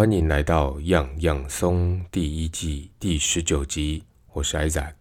欢迎来到《样样松》第一季第十九集，我是 Isaac。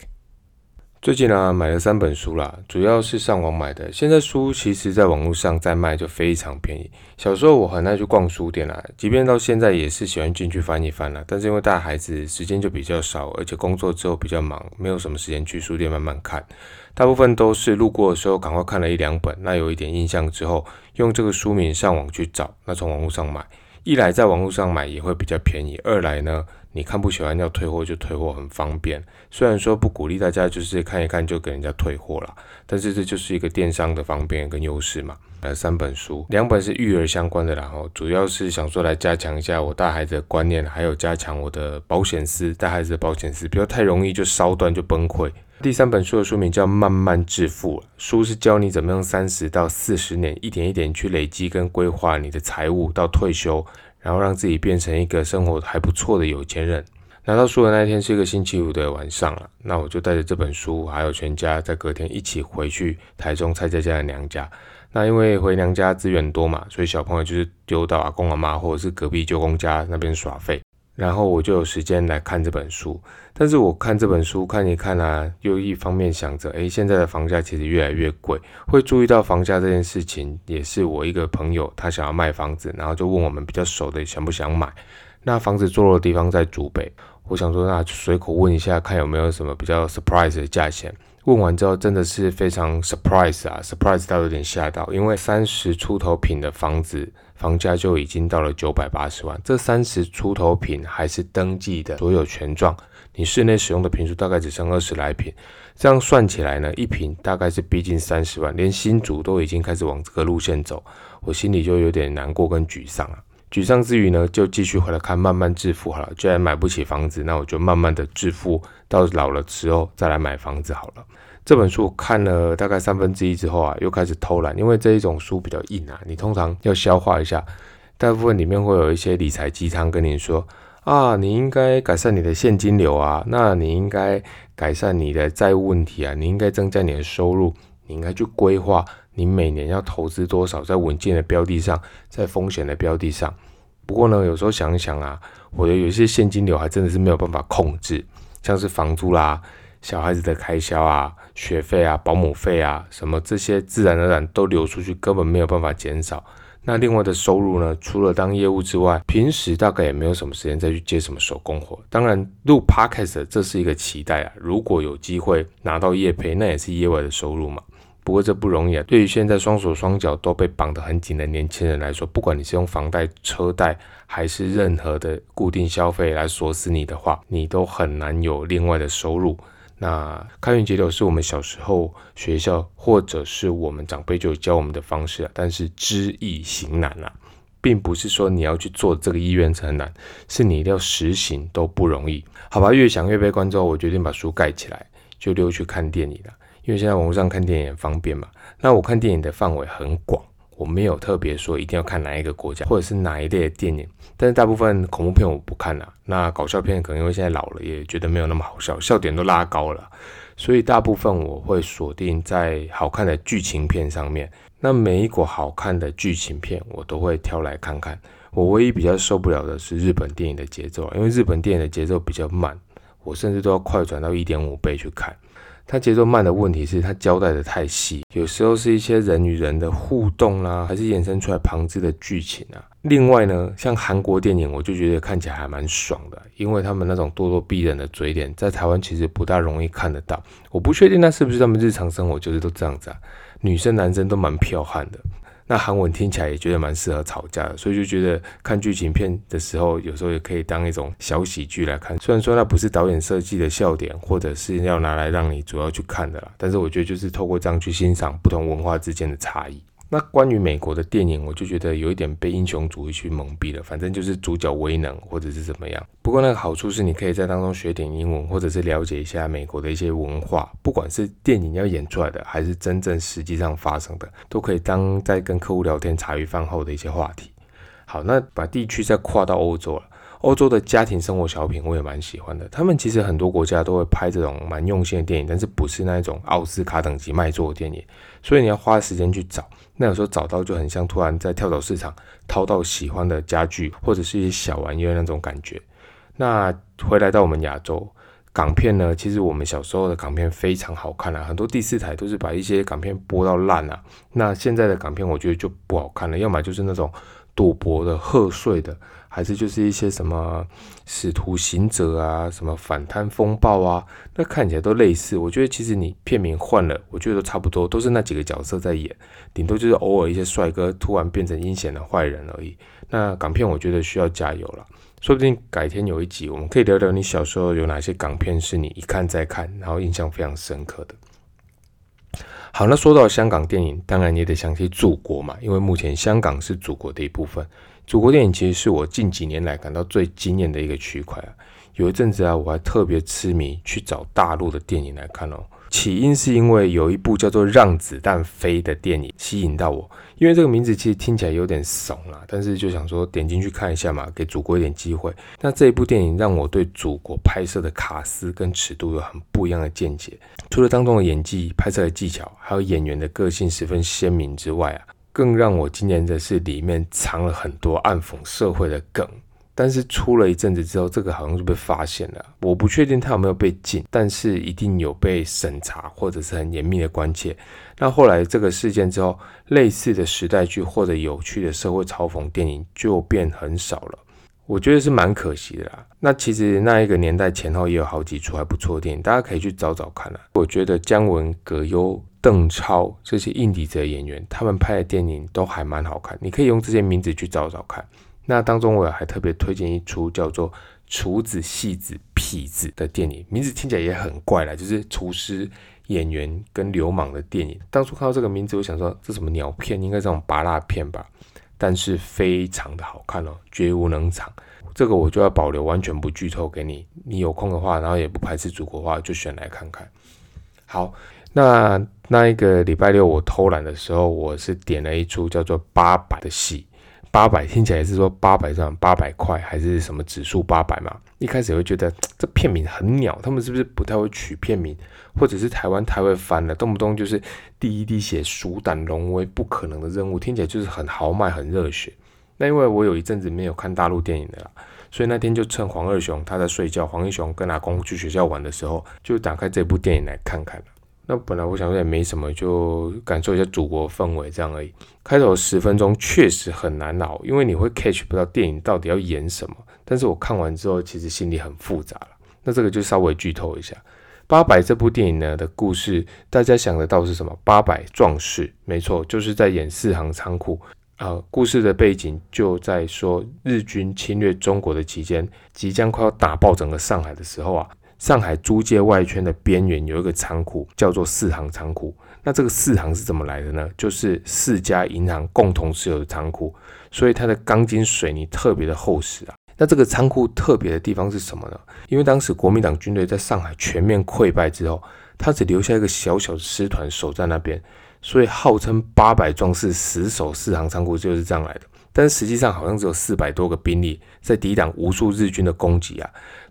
最近呢，买了三本书啦，主要是上网买的。现在书其实在网络上在卖就非常便宜。小时候我很爱去逛书店啦，即便到现在也是喜欢进去翻一翻啦。但是因为带孩子时间就比较少，而且工作之后比较忙，没有什么时间去书店慢慢看。大部分都是路过的时候赶快看了一两本，那有一点印象之后，用这个书名上网去找，那从网络上买。一来在网络上买也会比较便宜，二来呢，你看不喜欢要退货就退货，很方便。虽然说不鼓励大家就是看一看就给人家退货了，但是这就是一个电商的方便跟优势嘛。买了三本书，两本是育儿相关的，然后主要是想说来加强一下我带孩子的观念，还有加强我的保险丝带孩子的保险丝，不要太容易就烧断就崩溃。第三本书的书名叫《慢慢致富》，书是教你怎么用三十到四十年一点一点去累积跟规划你的财务到退休，然后让自己变成一个生活还不错的有钱人。拿到书的那一天是一个星期五的晚上了，那我就带着这本书，还有全家在隔天一起回去台中蔡家家的娘家。那因为回娘家资源多嘛，所以小朋友就是丢到阿公阿妈或者是隔壁舅公家那边耍废。然后我就有时间来看这本书，但是我看这本书看一看啊，又一方面想着，哎，现在的房价其实越来越贵，会注意到房价这件事情，也是我一个朋友他想要卖房子，然后就问我们比较熟的想不想买。那房子坐落的地方在竹北，我想说那随口问一下，看有没有什么比较 surprise 的价钱。问完之后真的是非常 surprise 啊，surprise 到有点吓到，因为三十出头平的房子。房价就已经到了九百八十万，这三十出头平还是登记的所有权状，你室内使用的平数大概只剩二十来平，这样算起来呢，一平大概是逼近三十万，连新主都已经开始往这个路线走，我心里就有点难过跟沮丧啊。沮丧之余呢，就继续回来看，慢慢致富好了。既然买不起房子，那我就慢慢的致富，到老了之后再来买房子好了。这本书看了大概三分之一之后啊，又开始偷懒，因为这一种书比较硬啊，你通常要消化一下。大部分里面会有一些理财鸡汤跟你说啊，你应该改善你的现金流啊，那你应该改善你的债务问题啊，你应该增加你的收入，你应该去规划你每年要投资多少在稳健的标的上，在风险的标的上。不过呢，有时候想一想啊，我的有些现金流还真的是没有办法控制，像是房租啦。小孩子的开销啊，学费啊，保姆费啊，什么这些自然而然都流出去，根本没有办法减少。那另外的收入呢？除了当业务之外，平时大概也没有什么时间再去接什么手工活。当然，录 podcast 这是一个期待啊。如果有机会拿到业配，那也是业外的收入嘛。不过这不容易啊。对于现在双手双脚都被绑得很紧的年轻人来说，不管你是用房贷、车贷，还是任何的固定消费来锁死你的话，你都很难有另外的收入。那开源节流是我们小时候学校或者是我们长辈就教我们的方式啊，但是知易行难啊，并不是说你要去做这个意愿很难，是你一定要实行都不容易。好吧，越想越悲观之后，我决定把书盖起来，就溜去看电影了。因为现在网络上看电影方便嘛，那我看电影的范围很广。我没有特别说一定要看哪一个国家或者是哪一类的电影，但是大部分恐怖片我不看了。那搞笑片可能因为现在老了，也觉得没有那么好笑，笑点都拉高了，所以大部分我会锁定在好看的剧情片上面。那每一股好看的剧情片，我都会挑来看看。我唯一比较受不了的是日本电影的节奏，因为日本电影的节奏比较慢，我甚至都要快转到一点五倍去看。他节奏慢的问题是他交代的太细，有时候是一些人与人的互动啦，还是衍生出来旁支的剧情啊。另外呢，像韩国电影，我就觉得看起来还蛮爽的，因为他们那种咄咄逼人的嘴脸，在台湾其实不大容易看得到。我不确定那是不是他们日常生活就是都这样子啊，女生男生都蛮彪悍的。那韩文听起来也觉得蛮适合吵架的，所以就觉得看剧情片的时候，有时候也可以当一种小喜剧来看。虽然说那不是导演设计的笑点，或者是要拿来让你主要去看的啦，但是我觉得就是透过这样去欣赏不同文化之间的差异。那关于美国的电影，我就觉得有一点被英雄主义去蒙蔽了。反正就是主角威能，或者是怎么样。不过那个好处是，你可以在当中学点英文，或者是了解一下美国的一些文化。不管是电影要演出来的，还是真正实际上发生的，都可以当在跟客户聊天茶余饭后的一些话题。好，那把地区再跨到欧洲了。欧洲的家庭生活小品我也蛮喜欢的。他们其实很多国家都会拍这种蛮用心的电影，但是不是那一种奥斯卡等级卖座的电影，所以你要花时间去找。那有时候找到就很像突然在跳蚤市场掏到喜欢的家具或者是一些小玩意儿那种感觉。那回来到我们亚洲港片呢，其实我们小时候的港片非常好看啊，很多第四台都是把一些港片播到烂啊。那现在的港片我觉得就不好看了，要么就是那种赌博的、贺岁的。还是就是一些什么使徒行者啊，什么反贪风暴啊，那看起来都类似。我觉得其实你片名换了，我觉得都差不多，都是那几个角色在演，顶多就是偶尔一些帅哥突然变成阴险的坏人而已。那港片我觉得需要加油了，说不定改天有一集我们可以聊聊你小时候有哪些港片是你一看再看，然后印象非常深刻的。好，那说到香港电影，当然也得想起祖国嘛，因为目前香港是祖国的一部分。祖国电影其实是我近几年来感到最惊艳的一个区块啊！有一阵子啊，我还特别痴迷去找大陆的电影来看哦。起因是因为有一部叫做《让子弹飞》的电影吸引到我，因为这个名字其实听起来有点怂啦，但是就想说点进去看一下嘛，给祖国一点机会。那这一部电影让我对祖国拍摄的卡司跟尺度有很不一样的见解，除了当中的演技、拍摄的技巧，还有演员的个性十分鲜明之外啊。更让我惊艳的是，里面藏了很多暗讽社会的梗。但是出了一阵子之后，这个好像就被发现了。我不确定它有没有被禁，但是一定有被审查或者是很严密的关切。那后来这个事件之后，类似的时代剧或者有趣的社会嘲讽电影就变很少了。我觉得是蛮可惜的啦。那其实那一个年代前后也有好几出还不错的电影，大家可以去找找看啦。我觉得姜文、葛优。邓超这些硬底子的演员，他们拍的电影都还蛮好看，你可以用这些名字去找找看。那当中我还特别推荐一出叫做《厨子戏子痞子》的电影，名字听起来也很怪啦，就是厨师、演员跟流氓的电影。当初看到这个名字，我想说这什么鸟片，应该这种拔辣片吧？但是非常的好看哦，绝无能场。这个我就要保留，完全不剧透给你。你有空的话，然后也不排斥祖国话，就选来看看。好。那那一个礼拜六我偷懒的时候，我是点了一出叫做八百的戏。八百听起来是说八百这样八百块还是什么指数八百嘛？一开始会觉得这片名很鸟，他们是不是不太会取片名，或者是台湾太会翻了，动不动就是第一滴血鼠胆龙威不可能的任务，听起来就是很豪迈很热血。那因为我有一阵子没有看大陆电影的啦，所以那天就趁黄二雄他在睡觉，黄一雄跟阿公去学校玩的时候，就打开这部电影来看看了。那本来我想说也没什么，就感受一下祖国氛围这样而已。开头十分钟确实很难熬，因为你会 catch 不到电影到底要演什么。但是我看完之后，其实心里很复杂了。那这个就稍微剧透一下，《八百》这部电影呢的故事，大家想得到是什么？八百壮士，没错，就是在演四行仓库啊。故事的背景就在说日军侵略中国的期间，即将快要打爆整个上海的时候啊。上海租界外圈的边缘有一个仓库，叫做四行仓库。那这个四行是怎么来的呢？就是四家银行共同持有的仓库，所以它的钢筋水泥特别的厚实啊。那这个仓库特别的地方是什么呢？因为当时国民党军队在上海全面溃败之后，他只留下一个小小的师团守在那边，所以号称八百壮士死守四行仓库就是这样来的。但实际上好像只有四百多个兵力在抵挡无数日军的攻击啊。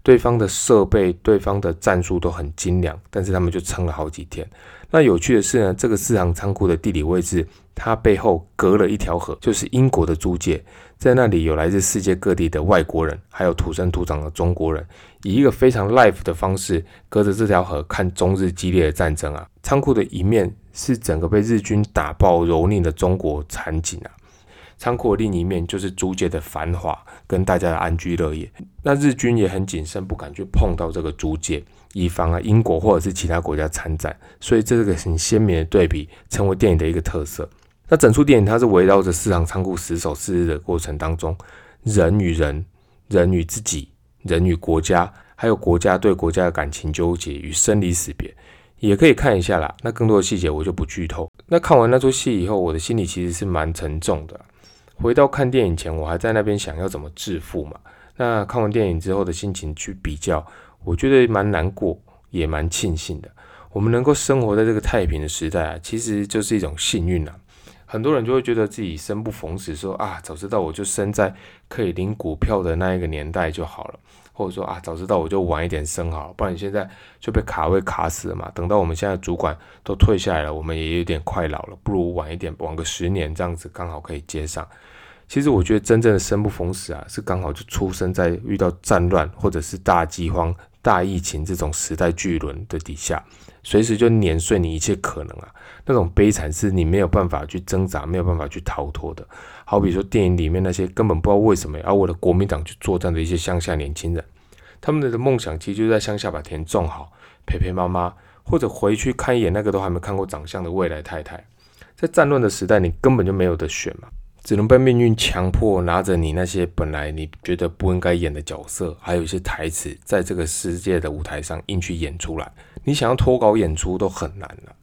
对方的设备、对方的战术都很精良，但是他们就撑了好几天。那有趣的是呢，这个四行仓库的地理位置，它背后隔了一条河，就是英国的租界，在那里有来自世界各地的外国人，还有土生土长的中国人，以一个非常 live 的方式，隔着这条河看中日激烈的战争啊。仓库的一面是整个被日军打爆蹂躏的中国场景啊。仓库的另一面就是租界的繁华跟大家的安居乐业。那日军也很谨慎，不敢去碰到这个租界，以防啊英国或者是其他国家参战。所以这个很鲜明的对比，成为电影的一个特色。那整出电影它是围绕着四场仓库死守四日的过程当中，人与人、人与自己、人与国家，还有国家对国家的感情纠结与生离死别，也可以看一下啦。那更多的细节我就不剧透。那看完那出戏以后，我的心里其实是蛮沉重的。回到看电影前，我还在那边想要怎么致富嘛。那看完电影之后的心情去比较，我觉得蛮难过，也蛮庆幸的。我们能够生活在这个太平的时代啊，其实就是一种幸运啊。很多人就会觉得自己生不逢时，说啊，早知道我就生在可以领股票的那一个年代就好了，或者说啊，早知道我就晚一点生好，不然现在就被卡位卡死了嘛。等到我们现在主管都退下来了，我们也有点快老了，不如晚一点，晚个十年这样子刚好可以接上。其实我觉得真正的生不逢时啊，是刚好就出生在遇到战乱或者是大饥荒、大疫情这种时代巨轮的底下，随时就碾碎你一切可能啊！那种悲惨是你没有办法去挣扎、没有办法去逃脱的。好比说电影里面那些根本不知道为什么要为了国民党去作战的一些乡下年轻人，他们的梦想其实就在乡下把田种好，陪陪妈妈，或者回去看一眼那个都还没看过长相的未来太太。在战乱的时代，你根本就没有得选嘛。只能被命运强迫拿着你那些本来你觉得不应该演的角色，还有一些台词，在这个世界的舞台上硬去演出来。你想要脱稿演出都很难了。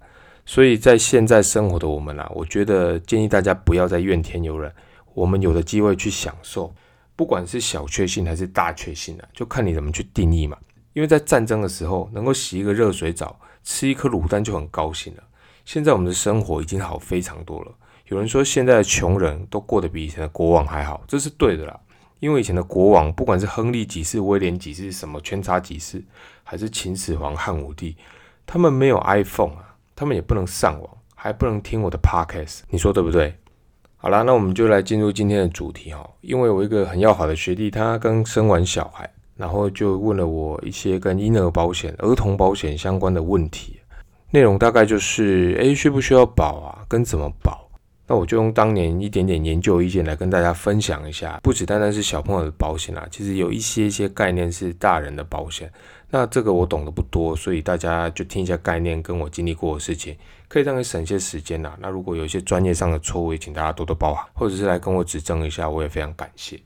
所以在现在生活的我们啊，我觉得建议大家不要再怨天尤人。我们有的机会去享受，不管是小确幸还是大确幸啊，就看你怎么去定义嘛。因为在战争的时候，能够洗一个热水澡，吃一颗卤蛋就很高兴了。现在我们的生活已经好非常多了。有人说，现在的穷人都过得比以前的国王还好，这是对的啦。因为以前的国王，不管是亨利几世、威廉几世、什么圈叉几世，还是秦始皇、汉武帝，他们没有 iPhone 啊，他们也不能上网，还不能听我的 Podcast，你说对不对？好啦，那我们就来进入今天的主题哈。因为我一个很要好的学弟，他刚生完小孩，然后就问了我一些跟婴儿保险、儿童保险相关的问题，内容大概就是：诶，需不需要保啊？跟怎么保？那我就用当年一点点研究意见来跟大家分享一下，不只单单是小朋友的保险啊，其实有一些一些概念是大人的保险。那这个我懂得不多，所以大家就听一下概念，跟我经历过的事情，可以让你省些时间啦。那如果有一些专业上的错误，也请大家多多包涵，或者是来跟我指正一下，我也非常感谢。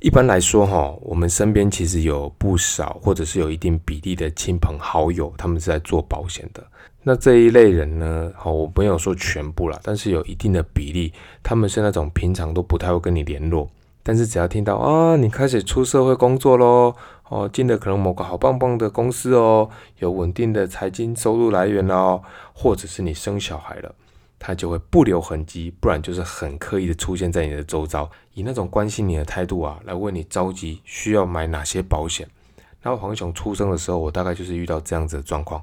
一般来说，哈，我们身边其实有不少，或者是有一定比例的亲朋好友，他们是在做保险的。那这一类人呢？好，我没有说全部了，但是有一定的比例，他们是那种平常都不太会跟你联络，但是只要听到啊，你开始出社会工作喽，哦，进了可能某个好棒棒的公司哦，有稳定的财经收入来源哦，或者是你生小孩了，他就会不留痕迹，不然就是很刻意的出现在你的周遭，以那种关心你的态度啊，来问你着急需要买哪些保险。然后黄雄出生的时候，我大概就是遇到这样子的状况。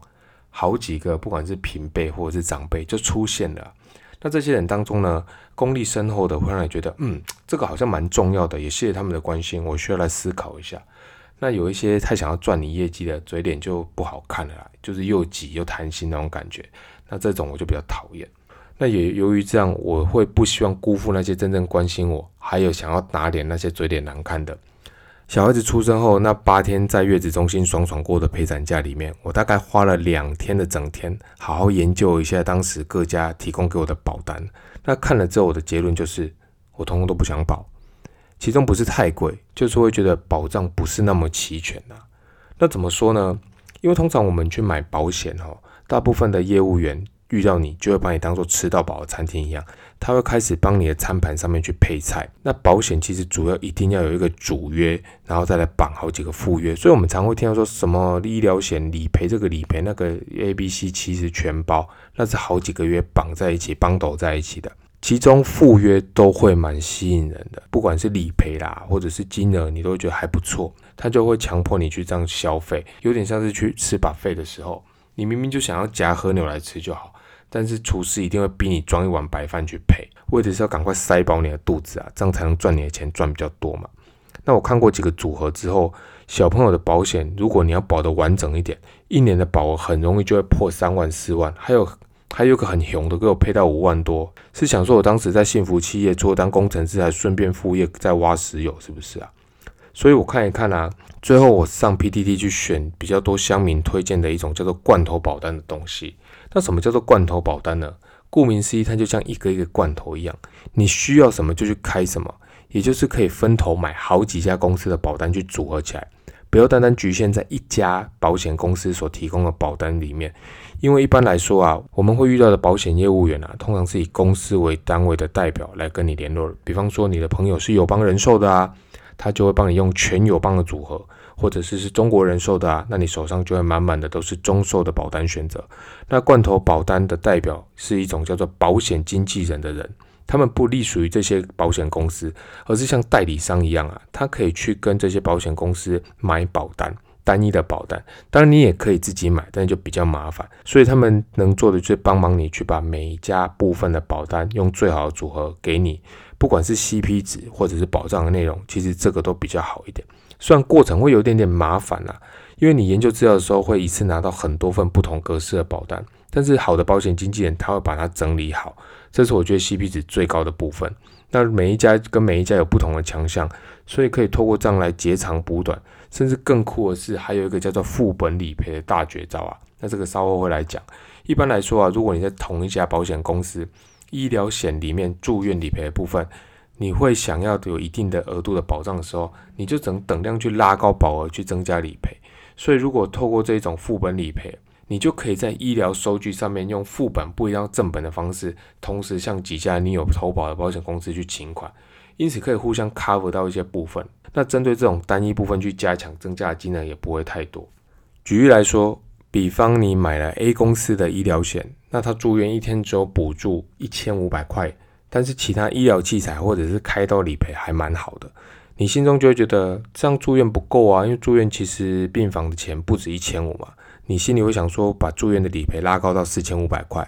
好几个，不管是平辈或者是长辈，就出现了。那这些人当中呢，功力深厚的会让你觉得，嗯，这个好像蛮重要的，也谢谢他们的关心，我需要来思考一下。那有一些太想要赚你业绩的，嘴脸就不好看了，就是又急又贪心那种感觉。那这种我就比较讨厌。那也由于这样，我会不希望辜负那些真正关心我，还有想要打脸那些嘴脸难看的。小孩子出生后那八天在月子中心爽爽过的陪产假里面，我大概花了两天的整天，好好研究一下当时各家提供给我的保单。那看了之后，我的结论就是，我通通都不想保。其中不是太贵，就是会觉得保障不是那么齐全呐。那怎么说呢？因为通常我们去买保险哈，大部分的业务员。遇到你就会把你当做吃到饱的餐厅一样，他会开始帮你的餐盘上面去配菜。那保险其实主要一定要有一个主约，然后再来绑好几个副约。所以我们常会听到说什么医疗险理赔这个理赔那个 A、B、C 其实全包，那是好几个月绑在一起、绑斗在一起的。其中副约都会蛮吸引人的，不管是理赔啦，或者是金额，你都会觉得还不错。他就会强迫你去这样消费，有点像是去吃把费的时候，你明明就想要夹和牛来吃就好。但是厨师一定会逼你装一碗白饭去配，为的是要赶快塞饱你的肚子啊，这样才能赚你的钱赚比较多嘛。那我看过几个组合之后，小朋友的保险，如果你要保的完整一点，一年的保额很容易就会破三万四万。还有还有个很熊的，给我配到五万多，是想说我当时在幸福企业做当工程师，还顺便副业在挖石油，是不是啊？所以我看一看啊，最后我上 PTT 去选比较多乡民推荐的一种叫做罐头保单的东西。那什么叫做罐头保单呢？顾名思义，它就像一个一个罐头一样，你需要什么就去开什么，也就是可以分头买好几家公司的保单去组合起来，不要单单局限在一家保险公司所提供的保单里面。因为一般来说啊，我们会遇到的保险业务员啊，通常是以公司为单位的代表来跟你联络。比方说，你的朋友是友邦人寿的啊，他就会帮你用全友邦的组合。或者是是中国人寿的啊，那你手上就会满满的都是中寿的保单选择。那罐头保单的代表是一种叫做保险经纪人的人，他们不隶属于这些保险公司，而是像代理商一样啊，他可以去跟这些保险公司买保单。单一的保单，当然你也可以自己买，但就比较麻烦。所以他们能做的就是帮忙你去把每一家部分的保单用最好的组合给你，不管是 CP 值或者是保障的内容，其实这个都比较好一点。虽然过程会有点点麻烦啦，因为你研究资料的时候会一次拿到很多份不同格式的保单，但是好的保险经纪人他会把它整理好，这是我觉得 CP 值最高的部分。那每一家跟每一家有不同的强项，所以可以透过这样来截长补短。甚至更酷的是，还有一个叫做副本理赔的大绝招啊！那这个稍后会来讲。一般来说啊，如果你在同一家保险公司，医疗险里面住院理赔的部分，你会想要有一定的额度的保障的时候，你就整等量去拉高保额去增加理赔。所以如果透过这种副本理赔，你就可以在医疗收据上面用副本不一样正本的方式，同时向几家你有投保的保险公司去请款，因此可以互相 cover 到一些部分。那针对这种单一部分去加强增加的金额也不会太多。举例来说，比方你买了 A 公司的医疗险，那他住院一天只有补助一千五百块，但是其他医疗器材或者是开刀理赔还蛮好的，你心中就会觉得这样住院不够啊，因为住院其实病房的钱不止一千五嘛，你心里会想说把住院的理赔拉高到四千五百块。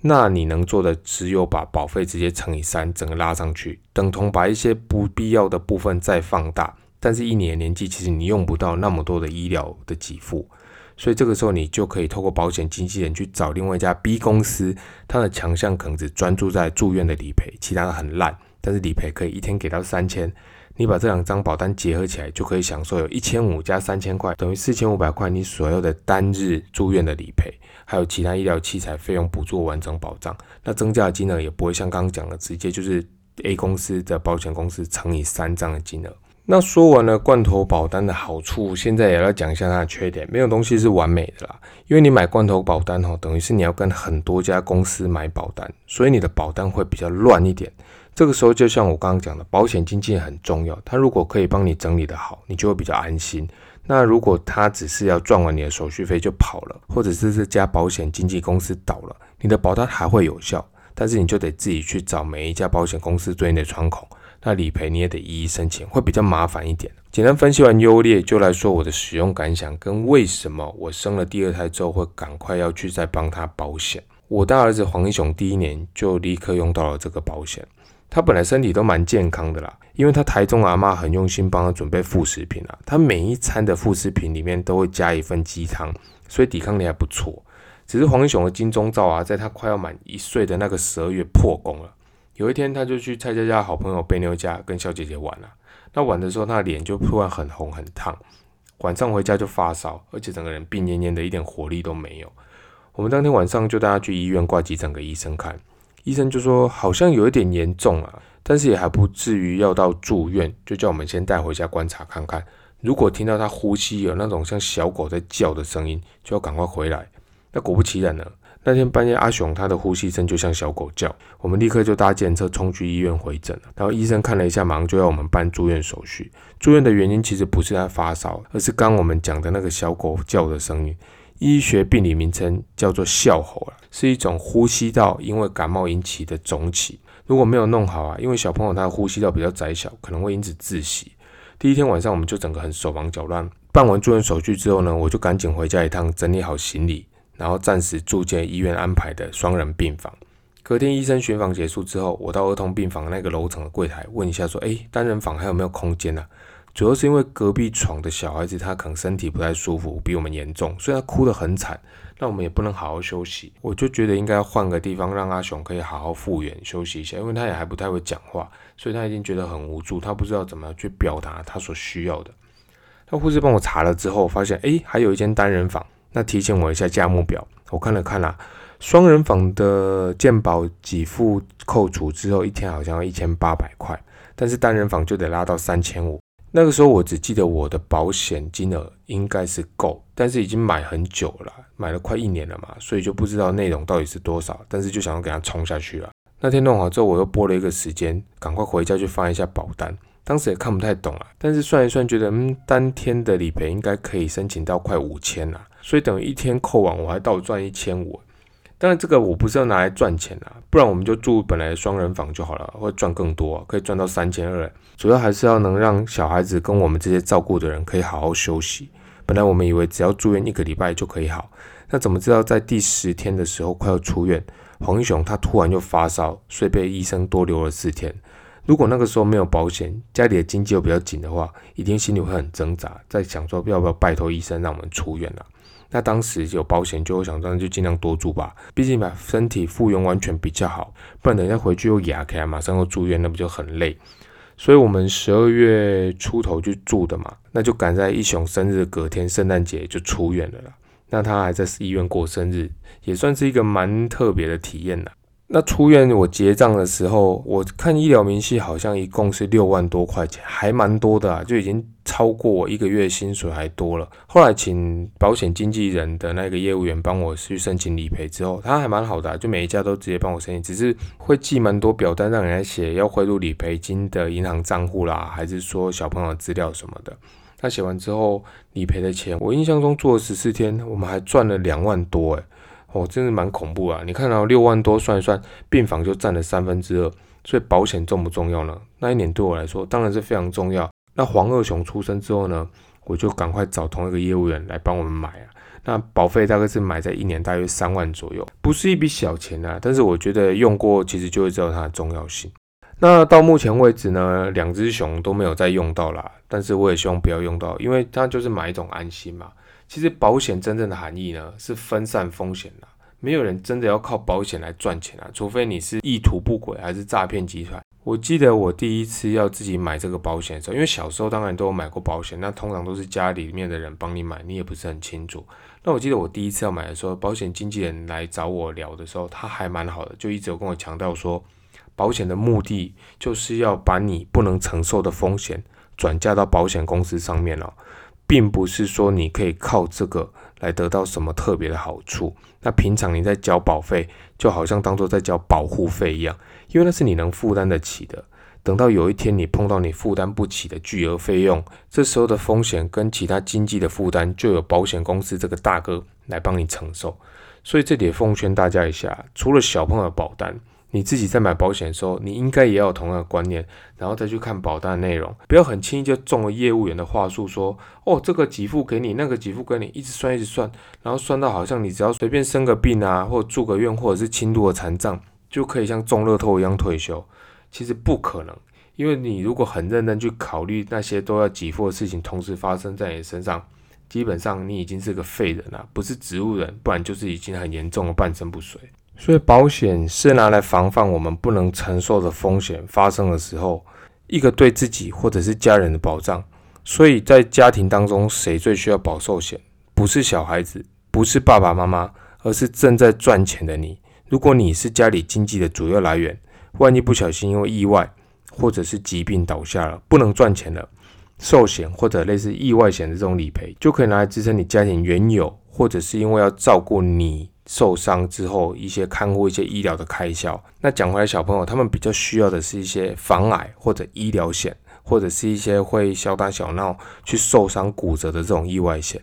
那你能做的只有把保费直接乘以三，整个拉上去，等同把一些不必要的部分再放大。但是，一年年纪其实你用不到那么多的医疗的给付，所以这个时候你就可以透过保险经纪人去找另外一家 B 公司，它的强项可能只专注在住院的理赔，其他的很烂，但是理赔可以一天给到三千。你把这两张保单结合起来，就可以享受有一千五加三千块，等于四千五百块，你所有的单日住院的理赔。还有其他医疗器材费用补助完整保障，那增加的金额也不会像刚刚讲的，直接就是 A 公司的保险公司乘以三这样的金额。那说完了罐头保单的好处，现在也要讲一下它的缺点。没有东西是完美的啦，因为你买罐头保单哦，等于是你要跟很多家公司买保单，所以你的保单会比较乱一点。这个时候就像我刚刚讲的，保险经纪很重要，他如果可以帮你整理的好，你就会比较安心。那如果他只是要赚完你的手续费就跑了，或者是这家保险经纪公司倒了，你的保单还会有效，但是你就得自己去找每一家保险公司对应的窗口，那理赔你也得一一申请，会比较麻烦一点。简单分析完优劣，就来说我的使用感想跟为什么我生了第二胎之后会赶快要去再帮他保险。我大儿子黄英雄第一年就立刻用到了这个保险。他本来身体都蛮健康的啦，因为他台中阿妈很用心帮他准备副食品啊，他每一餐的副食品里面都会加一份鸡汤，所以抵抗力还不错。只是黄英雄的金钟罩啊，在他快要满一岁的那个十二月破功了。有一天，他就去蔡家家好朋友贝妞家跟小姐姐玩了。那玩的时候，他的脸就突然很红很烫，晚上回家就发烧，而且整个人病恹恹的，一点活力都没有。我们当天晚上就带他去医院挂急诊给医生看。医生就说好像有一点严重啊，但是也还不至于要到住院，就叫我们先带回家观察看看。如果听到他呼吸有那种像小狗在叫的声音，就要赶快回来。那果不其然呢，那天半夜阿雄他的呼吸声就像小狗叫，我们立刻就搭检车冲去医院回诊了。然后医生看了一下，马上就要我们办住院手续。住院的原因其实不是他发烧，而是刚我们讲的那个小狗叫的声音。医学病理名称叫做哮吼，是一种呼吸道因为感冒引起的肿起。如果没有弄好啊，因为小朋友他的呼吸道比较窄小，可能会因此窒息。第一天晚上我们就整个很手忙脚乱。办完住院手续之后呢，我就赶紧回家一趟，整理好行李，然后暂时住进医院安排的双人病房。隔天医生巡房结束之后，我到儿童病房那个楼层的柜台问一下，说：“哎，单人房还有没有空间呢？”主要是因为隔壁床的小孩子他可能身体不太舒服，比我们严重，所以他哭得很惨。那我们也不能好好休息，我就觉得应该换个地方，让阿雄可以好好复原休息一下，因为他也还不太会讲话，所以他已经觉得很无助，他不知道怎么去表达他所需要的。那护士帮我查了之后，发现哎，还有一间单人房。那提醒我一下价目表，我看了看啦，双人房的健保给付扣除之后，一天好像要一千八百块，但是单人房就得拉到三千五。那个时候我只记得我的保险金额应该是够，但是已经买很久了，买了快一年了嘛，所以就不知道内容到底是多少，但是就想要给它冲下去了。那天弄好之后，我又拨了一个时间，赶快回家去翻一下保单。当时也看不太懂啊，但是算一算，觉得嗯，当天的理赔应该可以申请到快五千啊，所以等于一天扣完，我还倒赚一千五。当然，这个我不是要拿来赚钱啊，不然我们就住本来的双人房就好了，会赚更多，可以赚到三千二。主要还是要能让小孩子跟我们这些照顾的人可以好好休息。本来我们以为只要住院一个礼拜就可以好，那怎么知道在第十天的时候快要出院，黄英雄他突然就发烧，所以被医生多留了四天。如果那个时候没有保险，家里的经济又比较紧的话，一定心里会很挣扎，在想说要不要拜托医生让我们出院了。那当时有保险，就会想，那就尽量多住吧。毕竟把身体复原完全比较好，不然等一下回去又牙开，马上又住院，那不就很累？所以我们十二月出头就住的嘛，那就赶在一雄生日隔天，圣诞节就出院了啦。那他还在医院过生日，也算是一个蛮特别的体验了。那出院我结账的时候，我看医疗明细好像一共是六万多块钱，还蛮多的啊，就已经超过我一个月薪水还多了。后来请保险经纪人的那个业务员帮我去申请理赔之后，他还蛮好的，就每一家都直接帮我申请，只是会寄蛮多表单让人家写，要汇入理赔金的银行账户啦，还是说小朋友资料什么的。他写完之后，理赔的钱，我印象中做了十四天，我们还赚了两万多诶。哦，真的蛮恐怖啊！你看到六万多算一算，病房就占了三分之二，所以保险重不重要呢？那一年对我来说当然是非常重要。那黄二雄出生之后呢，我就赶快找同一个业务员来帮我们买啊。那保费大概是买在一年大约三万左右，不是一笔小钱啊。但是我觉得用过其实就会知道它的重要性。那到目前为止呢，两只熊都没有再用到啦，但是我也希望不要用到，因为它就是买一种安心嘛。其实保险真正的含义呢，是分散风险的。没有人真的要靠保险来赚钱啊，除非你是意图不轨还是诈骗集团。我记得我第一次要自己买这个保险的时候，因为小时候当然都有买过保险，那通常都是家里面的人帮你买，你也不是很清楚。那我记得我第一次要买的时候，保险经纪人来找我聊的时候，他还蛮好的，就一直有跟我强调说，保险的目的就是要把你不能承受的风险转嫁到保险公司上面了。并不是说你可以靠这个来得到什么特别的好处。那平常你在交保费，就好像当做在交保护费一样，因为那是你能负担得起的。等到有一天你碰到你负担不起的巨额费用，这时候的风险跟其他经济的负担，就有保险公司这个大哥来帮你承受。所以这里奉劝大家一下，除了小朋友保单。你自己在买保险的时候，你应该也有同样的观念，然后再去看保单的内容，不要很轻易就中了业务员的话术，说哦这个给付给你，那个给付给你，一直算一直算，然后算到好像你只要随便生个病啊，或住个院，或者是轻度的残障，就可以像中乐透一样退休。其实不可能，因为你如果很认真去考虑那些都要给付的事情同时发生在你身上，基本上你已经是个废人了，不是植物人，不然就是已经很严重的半身不遂。所以保险是拿来防范我们不能承受的风险发生的时候，一个对自己或者是家人的保障。所以在家庭当中，谁最需要保寿险？不是小孩子，不是爸爸妈妈，而是正在赚钱的你。如果你是家里经济的主要来源，万一不小心因为意外或者是疾病倒下了，不能赚钱了，寿险或者类似意外险的这种理赔，就可以拿来支撑你家庭原有，或者是因为要照顾你。受伤之后，一些看护、一些医疗的开销。那讲回来，小朋友他们比较需要的是一些防癌或者医疗险，或者是一些会小打小闹去受伤骨折的这种意外险。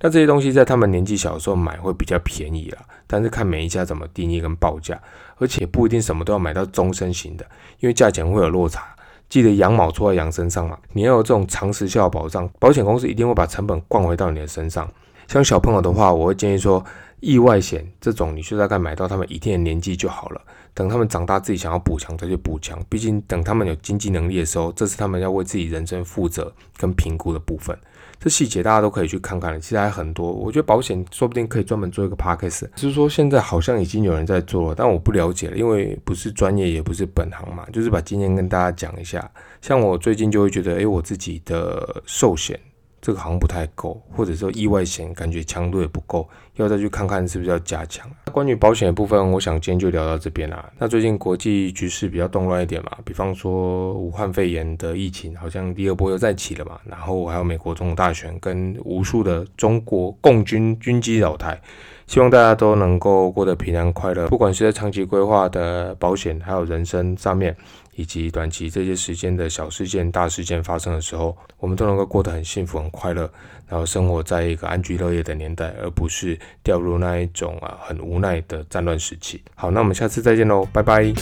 那这些东西在他们年纪小的时候买会比较便宜啦，但是看每一家怎么定义跟报价，而且不一定什么都要买到终身型的，因为价钱会有落差。记得羊毛出在羊身上嘛，你要有这种长时效的保障，保险公司一定会把成本灌回到你的身上。像小朋友的话，我会建议说。意外险这种，你就大概买到他们一定的年纪就好了。等他们长大自己想要补强再去补强。毕竟等他们有经济能力的时候，这是他们要为自己人生负责跟评估的部分。这细节大家都可以去看看其实还很多。我觉得保险说不定可以专门做一个 podcast，只是说现在好像已经有人在做了，但我不了解了，因为不是专业也不是本行嘛，就是把经验跟大家讲一下。像我最近就会觉得，诶，我自己的寿险。这个好像不太够，或者说意外险感觉强度也不够，要再去看看是不是要加强。那关于保险的部分，我想今天就聊到这边啦。那最近国际局势比较动乱一点嘛，比方说武汉肺炎的疫情好像第二波又再起了嘛，然后还有美国总统大选跟无数的中国共军军机扰台，希望大家都能够过得平安快乐，不管是在长期规划的保险，还有人生上面，以及短期这些时间的小事件、大事件发生的时候，我们都能够过得很幸福、很快乐，然后生活在一个安居乐业的年代，而不是掉入那一种啊很无奈的战乱时期。好，那我们下次再见喽，拜拜。